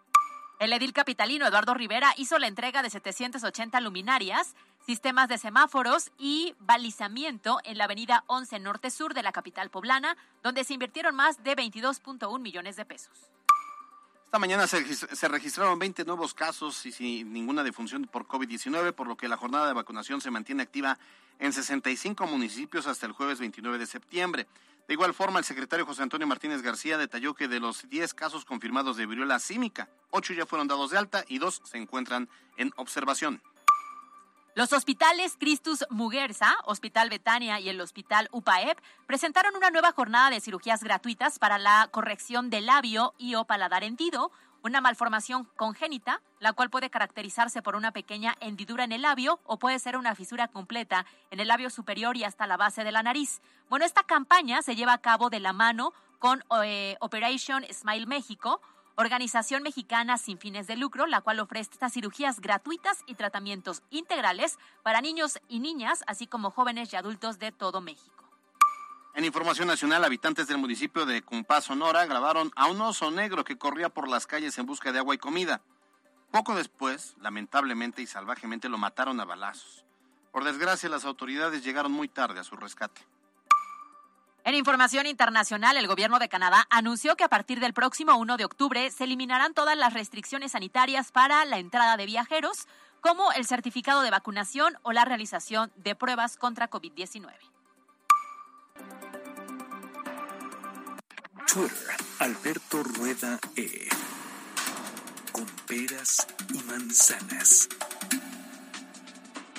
El edil capitalino Eduardo Rivera hizo la entrega de 780 luminarias, sistemas de semáforos y balizamiento en la avenida 11 Norte Sur de la capital poblana, donde se invirtieron más de 22.1 millones de pesos. Esta mañana se, regis- se registraron 20 nuevos casos y sin ninguna defunción por COVID-19, por lo que la jornada de vacunación se mantiene activa en 65 municipios hasta el jueves 29 de septiembre. De igual forma, el secretario José Antonio Martínez García detalló que de los 10 casos confirmados de viruela símica, 8 ya fueron dados de alta y 2 se encuentran en observación. Los hospitales Cristus Muguerza, Hospital Betania y el Hospital UPAEP presentaron una nueva jornada de cirugías gratuitas para la corrección del labio y o paladar hendido, una malformación congénita, la cual puede caracterizarse por una pequeña hendidura en el labio o puede ser una fisura completa en el labio superior y hasta la base de la nariz. Bueno, esta campaña se lleva a cabo de la mano con eh, Operation Smile México, organización mexicana sin fines de lucro, la cual ofrece estas cirugías gratuitas y tratamientos integrales para niños y niñas, así como jóvenes y adultos de todo México. En información nacional, habitantes del municipio de Cumpá, Sonora, grabaron a un oso negro que corría por las calles en busca de agua y comida. Poco después, lamentablemente y salvajemente, lo mataron a balazos. Por desgracia, las autoridades llegaron muy tarde a su rescate. En información internacional, el gobierno de Canadá anunció que a partir del próximo 1 de octubre se eliminarán todas las restricciones sanitarias para la entrada de viajeros, como el certificado de vacunación o la realización de pruebas contra COVID-19. Twitter, Alberto Rueda E. Con peras y manzanas.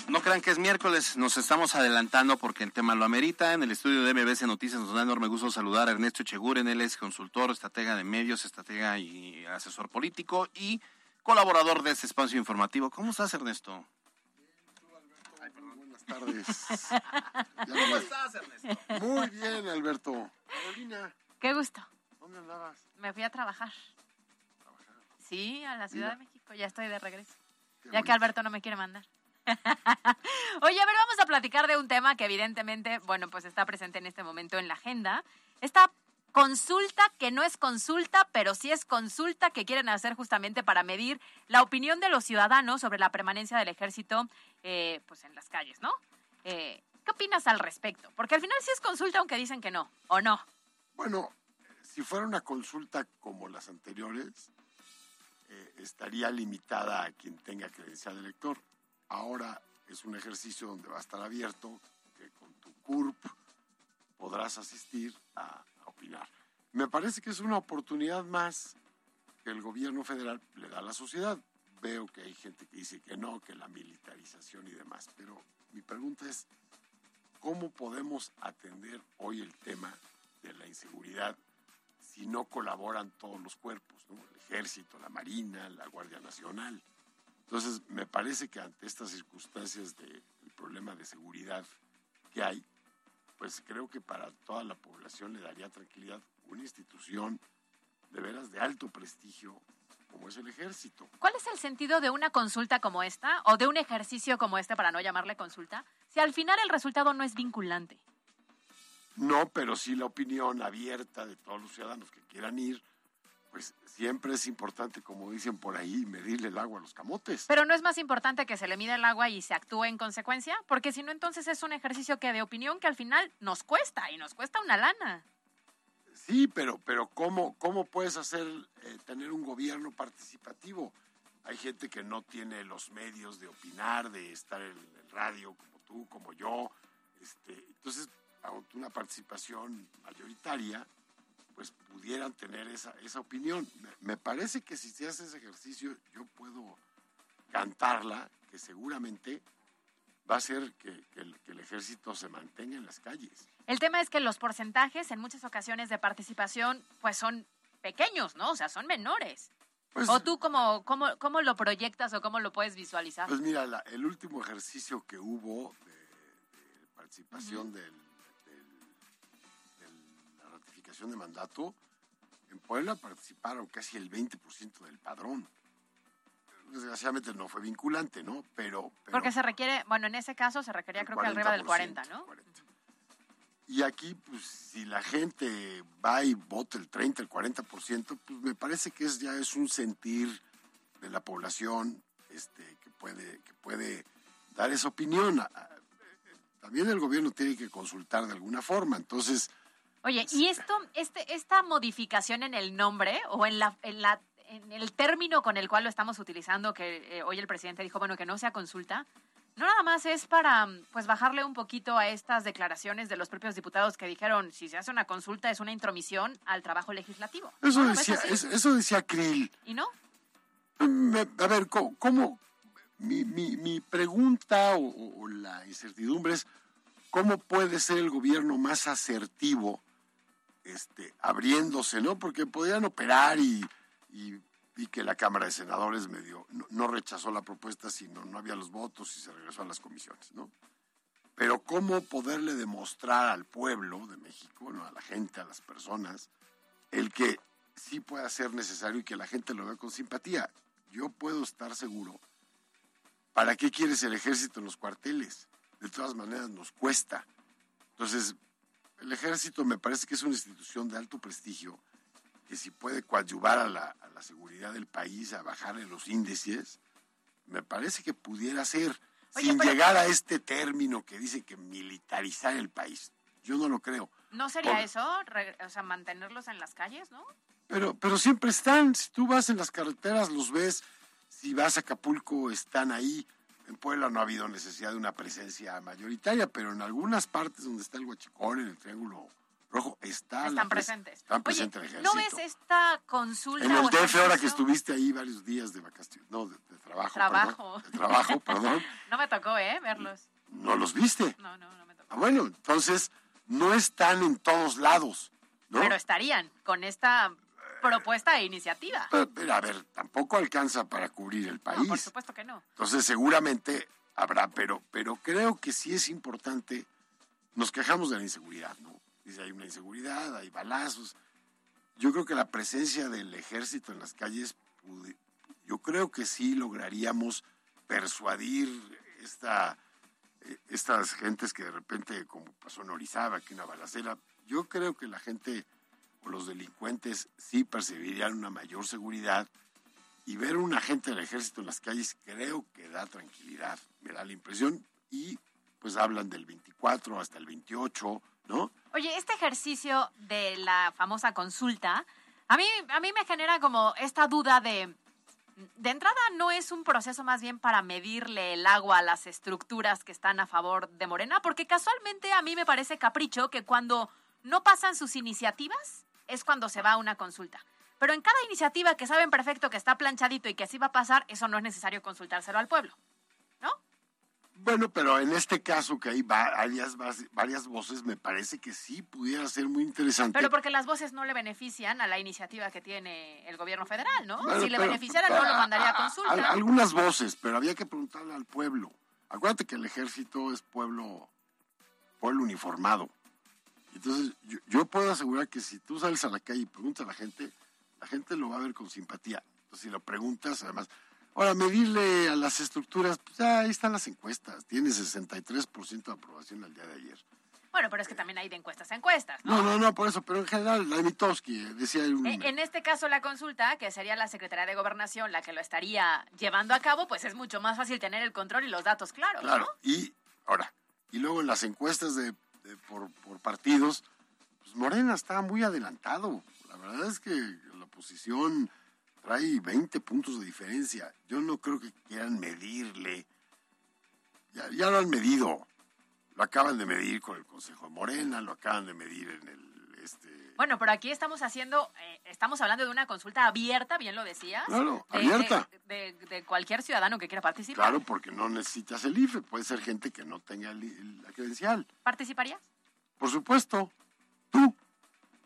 No crean que es miércoles, nos estamos adelantando porque el tema lo amerita. En el estudio de MBC Noticias nos da enorme gusto saludar a Ernesto Echeguren, él es consultor, estratega de medios, estratega y asesor político y colaborador de este espacio informativo. ¿Cómo estás, Ernesto? Buenas tardes. ¿Cómo estás, Ernesto? Muy bien, Alberto. Carolina, Qué gusto. ¿dónde andabas? Me fui a trabajar. Sí, a la Ciudad Mira. de México. Ya estoy de regreso. Qué Ya que. Alberto no me quiere mandar. Oye, a ver, vamos a platicar de un tema que evidentemente, bueno, pues está presente en este momento en la agenda. Esta consulta que no es consulta, pero sí es consulta que quieren hacer justamente para medir la opinión de los ciudadanos sobre la permanencia del ejército, eh, pues en las calles, ¿no? Eh, ¿Qué opinas al respecto? Porque al final sí es consulta, aunque dicen que no, ¿o no? Bueno, si fuera una consulta como las anteriores, eh, estaría limitada a quien tenga credencial de elector. Ahora es un ejercicio donde va a estar abierto, que con tu CURP podrás asistir a, opinar. Me parece que es una oportunidad más que el gobierno federal le da a la sociedad. Veo que hay gente que dice que no, que la militarización y demás, pero mi pregunta es, ¿cómo podemos atender hoy el tema de la inseguridad si no colaboran todos los cuerpos, el ejército, la marina, la Guardia Nacional. Entonces, me parece que ante estas circunstancias del problema de seguridad que hay, pues creo que para toda la población le daría tranquilidad una institución de veras de alto prestigio como es el ejército. ¿Cuál es el sentido de una consulta como esta o de un ejercicio como este, para no llamarle consulta, si al final el resultado no es vinculante? No, pero sí la opinión abierta de todos los ciudadanos que quieran ir, pues siempre es importante, como dicen por ahí, medirle el agua a los camotes. Pero no es más importante que se le mida el agua y se actúe en consecuencia, porque si no, entonces es un ejercicio que de opinión que al final nos cuesta y nos cuesta una lana. Sí, pero, pero ¿cómo, cómo puedes hacer eh, tener un gobierno participativo? Hay gente que no tiene los medios de opinar, de estar en el radio como tú, como yo. Este, entonces, una participación mayoritaria, pues pudieran tener esa, esa opinión. Me, parece que si se hace ese ejercicio, yo puedo cantarla, que seguramente va a ser que, que el, que el ejército se mantenga en las calles. El tema es que los porcentajes en muchas ocasiones de participación pues son pequeños, ¿no? O sea, son menores. Pues- ¿O tú cómo, cómo, cómo lo proyectas o cómo lo puedes visualizar? Pues mira, la- el último ejercicio que hubo de, de participación del- de mandato, en Puebla participaron casi el 20% del padrón. Desgraciadamente no fue vinculante, ¿no? Pero, pero Porque se requiere, bueno, en ese caso se requería creo que arriba del 40%, 40, ¿no? Y aquí, pues, si la gente va y vota el 30, el 40%, pues me parece que es, ya es un sentir de la población este, que, puede, que puede dar esa opinión. También el gobierno tiene que consultar de alguna forma. Entonces, Oye, ¿y esto, este, esta modificación en el nombre o en la, en la, en el término con el cual lo estamos utilizando, que eh, hoy el presidente dijo, bueno, que no sea consulta, no nada más es para, pues, bajarle un poquito a estas declaraciones de los propios diputados que dijeron, si se hace una consulta es una intromisión al trabajo legislativo. eso ¿No decía, es- eso decía Krill. ¿Y no? Me- A ver, ¿cómo? cómo- mi, mi- mi pregunta o la incertidumbre es, ¿cómo puede ser el gobierno más asertivo este, abriéndose, ¿no? Porque podían operar y, y que la Cámara de Senadores medio, no, no rechazó la propuesta, sino no había los votos y se regresó a las comisiones, ¿no? Pero ¿cómo poderle demostrar al pueblo de México, ¿no? a la gente, a las personas, el que sí pueda ser necesario y que la gente lo vea con simpatía. Yo puedo estar seguro. ¿Para qué quieres el ejército en los cuarteles? De todas maneras nos cuesta. Entonces, el ejército me parece que es una institución de alto prestigio que si puede coadyuvar a la, a la seguridad del país, a bajarle los índices, me parece que pudiera ser, Oye, sin pero- llegar a este término que dice que militarizar el país. Yo no lo creo. ¿No sería Por- eso? O sea, mantenerlos en las calles, ¿no? Pero, pero siempre están. Si tú vas en las carreteras, los ves. Si vas a Acapulco, están ahí. En Puebla no ha habido necesidad de una presencia mayoritaria, pero en algunas partes donde está el Huachicol, en el Triángulo Rojo, está Están pres- presentes. Están Oye, presentes el ejército. ¿no ves esta consulta? en el DF, ahora que estuviste ahí varios días de vacaciones, no, de, de trabajo. Trabajo. perdón, de trabajo, perdón. No me tocó, ¿eh? Verlos. ¿No los viste? No, no, no me tocó. Ah, bueno, entonces no están en todos lados, ¿no? Pero estarían con esta propuesta e iniciativa. Pero, pero, a ver, tampoco alcanza para cubrir el país. No, por supuesto que no. Entonces seguramente habrá, pero, pero creo que sí es importante, nos quejamos de la inseguridad, ¿no? Dice, hay una inseguridad, hay balazos. Yo creo que la presencia del ejército en las calles, yo creo que sí lograríamos persuadir esta, eh, estas gentes que de repente, como pasó en Orizaba, que una balacera, yo creo que la gente los delincuentes sí percibirían una mayor seguridad y ver un agente del ejército en las calles creo que da tranquilidad, me da la impresión, y pues hablan del 24 hasta el 28, ¿no? Oye, este ejercicio de la famosa consulta, a mí, a mí me genera como esta duda de, de entrada no es un proceso más bien para medirle el agua a las estructuras que están a favor de Morena, porque casualmente a mí me parece capricho que cuando no pasan sus iniciativas es cuando se va a una consulta. Pero en cada iniciativa que saben perfecto que está planchadito y que así va a pasar, eso no es necesario consultárselo al pueblo. Bueno, pero en este caso que hay va- varias, varias voces, me parece que sí pudiera ser muy interesante. Pero porque las voces no le benefician a la iniciativa que tiene el gobierno federal, ¿no? Bueno, si le beneficiaran, no lo mandaría a consulta. algunas voces, pero había que preguntarle al pueblo. Acuérdate que el ejército es pueblo, pueblo uniformado. Entonces, yo, yo puedo asegurar que si tú sales a la calle y preguntas a la gente, la gente lo va a ver con simpatía. Entonces, si lo preguntas, además, ahora medirle a las estructuras, pues ya ahí están las encuestas. Tiene 63% de aprobación al día de ayer. Bueno, pero es que también hay de encuestas a encuestas, ¿no? No, no, no, por eso, pero en general, la de eh, decía un... Eh, En este caso, la consulta, que sería la Secretaría de Gobernación la que lo estaría llevando a cabo, pues es mucho más fácil tener el control y los datos claros, Claro, ¿no? y ahora, y luego en las encuestas de, de- por, partidos, pues Morena está muy adelantado. La verdad es que la oposición trae 20 puntos de diferencia. Yo no creo que quieran medirle. Ya, ya lo han medido. Lo acaban de medir con el Consejo de Morena, lo acaban de medir en el este Bueno, pero aquí estamos haciendo, eh, estamos hablando de una consulta abierta, bien lo decías. Claro, de- abierta. De, de- de cualquier ciudadano que quiera participar. Claro, porque no necesitas el IFE, puede ser gente que no tenga el- el- la credencial. ¿Participarías? Por supuesto.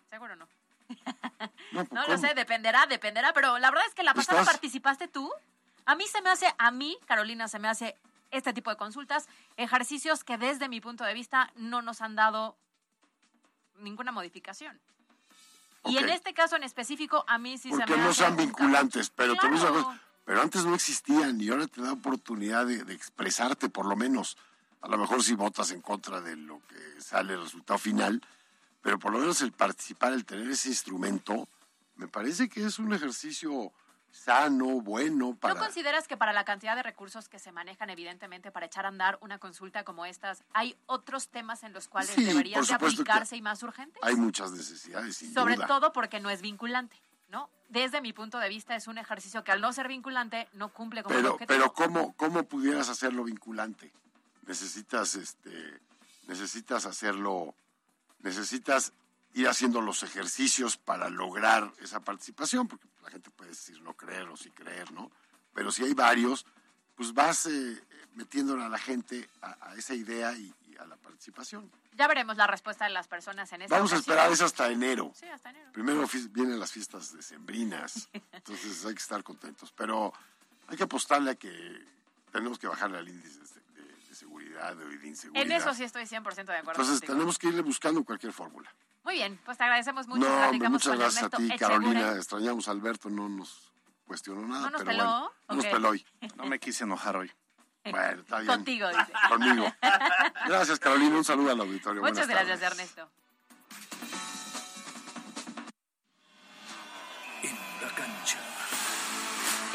Seguro no. No, pues, No lo sé, dependerá, dependerá, pero la verdad es que la pasada Estás- participaste tú. A mí se me hace, a mí, Carolina, se me hace este tipo de consultas, ejercicios que desde mi punto de vista no nos han dado ninguna modificación. Y en este caso en específico, a mí sí se porque me no sean vinculantes, pero te a Claro. pero antes no existían y ahora te da oportunidad de, de expresarte por lo menos. A lo mejor si votas en contra de lo que sale el resultado final, pero por lo menos el participar, el tener ese instrumento, me parece que es un ejercicio sano, bueno ¿No para... consideras que para la cantidad de recursos que se manejan, evidentemente, para echar a andar una consulta como estas, hay otros temas en los cuales Sí, deberían de aplicarse y más urgentes? Hay muchas necesidades, sin Sobre duda. todo porque no es vinculante, ¿no? Desde mi punto de vista es un ejercicio que al no ser vinculante no cumple con el Pero, objetivo. pero ¿cómo, ¿cómo pudieras hacerlo vinculante? Necesitas, este, necesitas hacerlo, necesitas ir haciendo los ejercicios para lograr esa participación, porque la gente puede decir no creer o sí creer, ¿no? Pero si hay varios, pues vas eh, metiéndole a la gente a, a esa idea y, y a la participación. Ya veremos la respuesta de las personas en esta Vamos a esperar eso hasta enero. Sí, hasta enero. Primero vienen las fiestas decembrinas, entonces hay que estar contentos. Pero hay que apostarle a que tenemos que bajarle al índice de, de- de seguridad y de inseguridad. En eso sí estoy 100% de acuerdo entonces contigo. tenemos que irle buscando cualquier fórmula. Muy bien, pues te agradecemos mucho. No, hombre, Platicamos muchas con gracias a ti. Carolina. Extrañamos a Alberto, no nos cuestionó nada. ¿No nos pero peló? Bueno, no nos peló hoy. No me quise enojar hoy. Bueno, está bien. Contigo, dice. Conmigo. Gracias, Carolina. Un saludo al auditorio. Muchas Buenas gracias, tardes. Ernesto.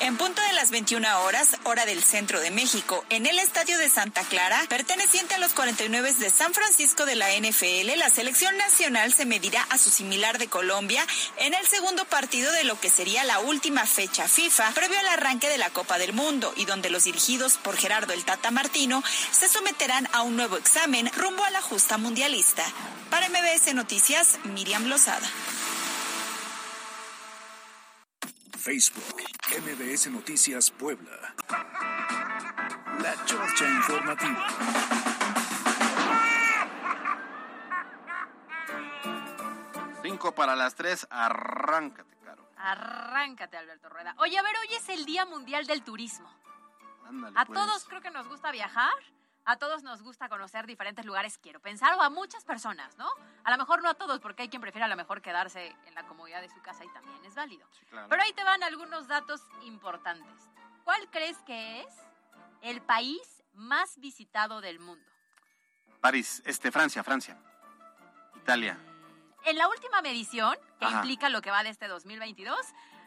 En punto de las 21 horas, hora del centro de México, en el estadio de Santa Clara, perteneciente a los 49 de San Francisco de la NFL, la selección nacional se medirá a su similar de Colombia en el segundo partido de lo que sería la última fecha FIFA previo al arranque de la Copa del Mundo y donde los dirigidos por Gerardo el Tata Martino se someterán a un nuevo examen rumbo a la justa mundialista. Para MBS Noticias, Miriam Lozada. Facebook, MBS Noticias Puebla. La Chorcha Informativa. Cinco para las tres, arráncate, Caro. Arráncate, Alberto Rueda. Oye, a ver, hoy es el Día Mundial del Turismo. Ándale, A pues. todos creo que nos gusta viajar, a todos nos gusta conocer diferentes lugares, quiero pensar, o a muchas personas, ¿no? A lo mejor no a todos, porque hay quien prefiere a lo mejor quedarse en la comodidad de su casa y también es válido. claro. Pero ahí te van algunos datos importantes. ¿Cuál crees que es el país más visitado del mundo? París, este, Francia, Francia. Italia. En la última medición, que Ajá. implica lo que va de este 2022,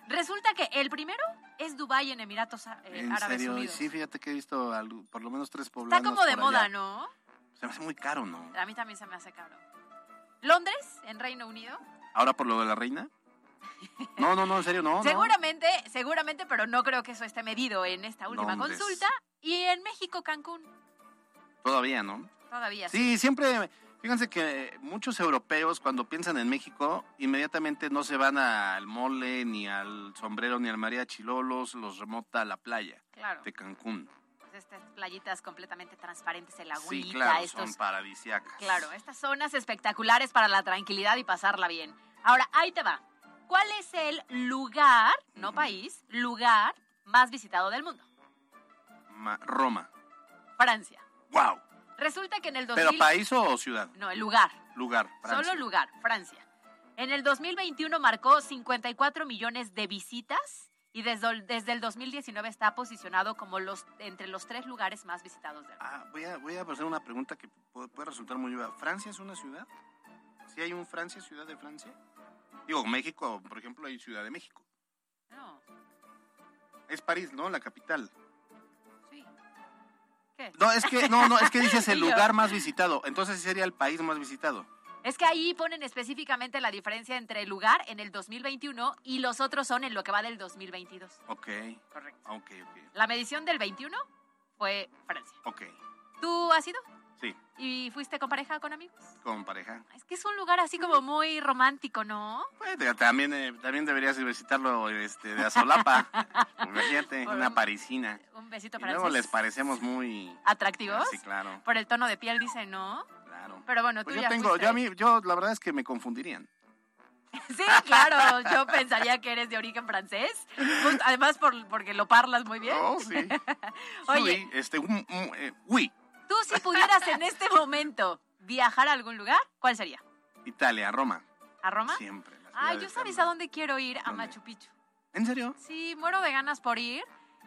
resulta que el primero es Dubái en Emiratos eh, ¿En Árabes serio? Unidos. Sí, fíjate que he visto algo- por lo menos tres poblados. Está como de moda, allá. ¿no? Se me hace muy caro, ¿no? A mí también se me hace caro. Londres, en Reino Unido. ¿Ahora por lo de la reina? No, no, no, en serio, no. no. seguramente, seguramente, pero no creo que eso esté medido en esta última Londres. consulta. Y en México, Cancún, Todavía, ¿no? todavía. Sí, siempre, fíjense que muchos europeos cuando piensan en México, inmediatamente no se van al mole, ni al sombrero, ni al mariachi, luego los, remota a la playa Claro. de Cancún. Pues estas playitas completamente transparentes, el agüita, Sí, claro, estos son paradisiacas. Claro, estas zonas espectaculares para la tranquilidad y pasarla bien. Ahora, ahí te va. ¿Cuál es el lugar, no país, lugar más visitado del mundo? Ma- Roma. Francia. ¡Wow! Resulta que en el 2000... ¿Pero país o ciudad? No, el lugar. Lugar, Francia. Solo lugar, Francia. En el 2021 marcó 54 millones de visitas y desde, desde el 2019 está posicionado como los entre los tres lugares más visitados del mundo. Ah, voy a, voy a hacer una pregunta que puede, puede resultar muy obvia. ¿Francia es una ciudad? ¿Sí hay un Francia, ciudad de Francia? Digo, México, por ejemplo, hay Ciudad de México. No, Es París, ¿no? La capital. No, es que, no, no, es que dices el lugar más visitado. Entonces sí sería el país más visitado. Es que ahí ponen específicamente la diferencia entre el lugar en el 2021 y los otros son en lo que va del 2022. Ok. Correcto. Ok, ok. La medición del 21 fue Francia. Ok. ¿Tú has ido? Sí, ¿Y fuiste con pareja, con amigos? con pareja. Es que es un lugar así como muy romántico, ¿no? Pues, también, eh, también deberías visitarlo este, de Azolapa. Imagínate, Por una un- parisina. Un besito para luego les parecemos muy... ¿Atractivos? Sí, claro, Por el tono de piel, dice, ¿no? claro. Pero bueno, tú Pues yo ya tengo, fuiste. yo a mí, yo la verdad es que me confundirían. Sí, claro, yo pensaría que eres de origen francés. Además, por, porque lo parlas muy bien. Oh, sí. Oye, Sí, este, eh, uy, tú si pudieras en este momento viajar a algún lugar, ¿cuál sería? Italia, Roma. ¿A Roma? Siempre. de yo sabes a dónde quiero ir, a ¿Dónde? Machu Picchu. ¿En serio? Sí, muero de ganas por ir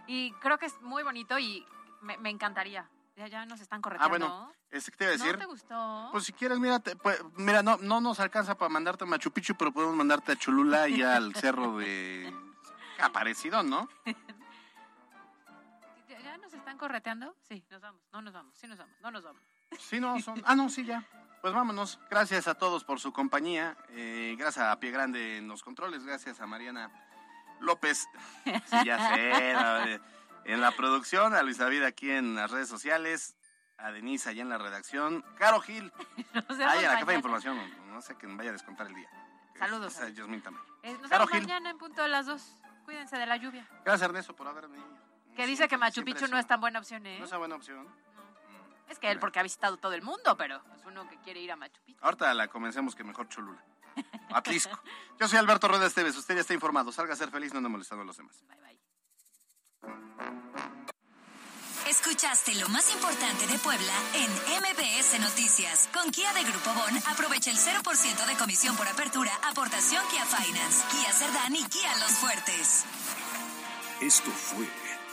y creo que es muy bonito y me, me encantaría. Ya, ya nos están Ah, correteando. bueno, este que te iba a decir. ¿No te gustó? Pues si quieres, mira, te- pues, mira, no, no nos alcanza para mandarte a Machu Picchu, pero podemos mandarte a Cholula y al cerro de Aparecido, ¿no? ¿Ya, ya nos están correteando? Sí, nos vamos, no nos vamos, sí nos vamos, no nos vamos. Sí, no, son. Ah, no, sí, ya. Pues vámonos. Gracias a todos por su compañía. Eh, gracias a Pie Grande en los controles. Gracias a Mariana López. Sí, ya sé. la- en la producción, a Luis David aquí en las redes sociales. A Denise allá en la redacción. Caro Gil. Nos vemos Ahí a la mañana. de información. No sé que me vaya a descontar el día. Saludos. Es Yasmín también. Eh, nos Caro vemos Gil. mañana en punto de las dos. Cuídense de la lluvia. Gracias, Ernesto, por haberme. Que dice que Machu Picchu no es tan buena opción, ¿eh? No es una buena opción. Es que él porque ha visitado todo el mundo, pero es uno que quiere ir a Machu Picchu. Ahorita la comencemos que mejor Cholula. Atlisco. Yo soy Alberto Rueda Esteves. Usted ya está informado. Salga a ser feliz, no ande molestando a los demás. Bye, bye. Escuchaste lo más importante de Puebla en MBS Noticias. Con Kia de Grupo Bon, aprovecha el 0% de comisión por apertura, aportación Kia Finance, Kia Cerdán y Kia Los Fuertes. Esto fue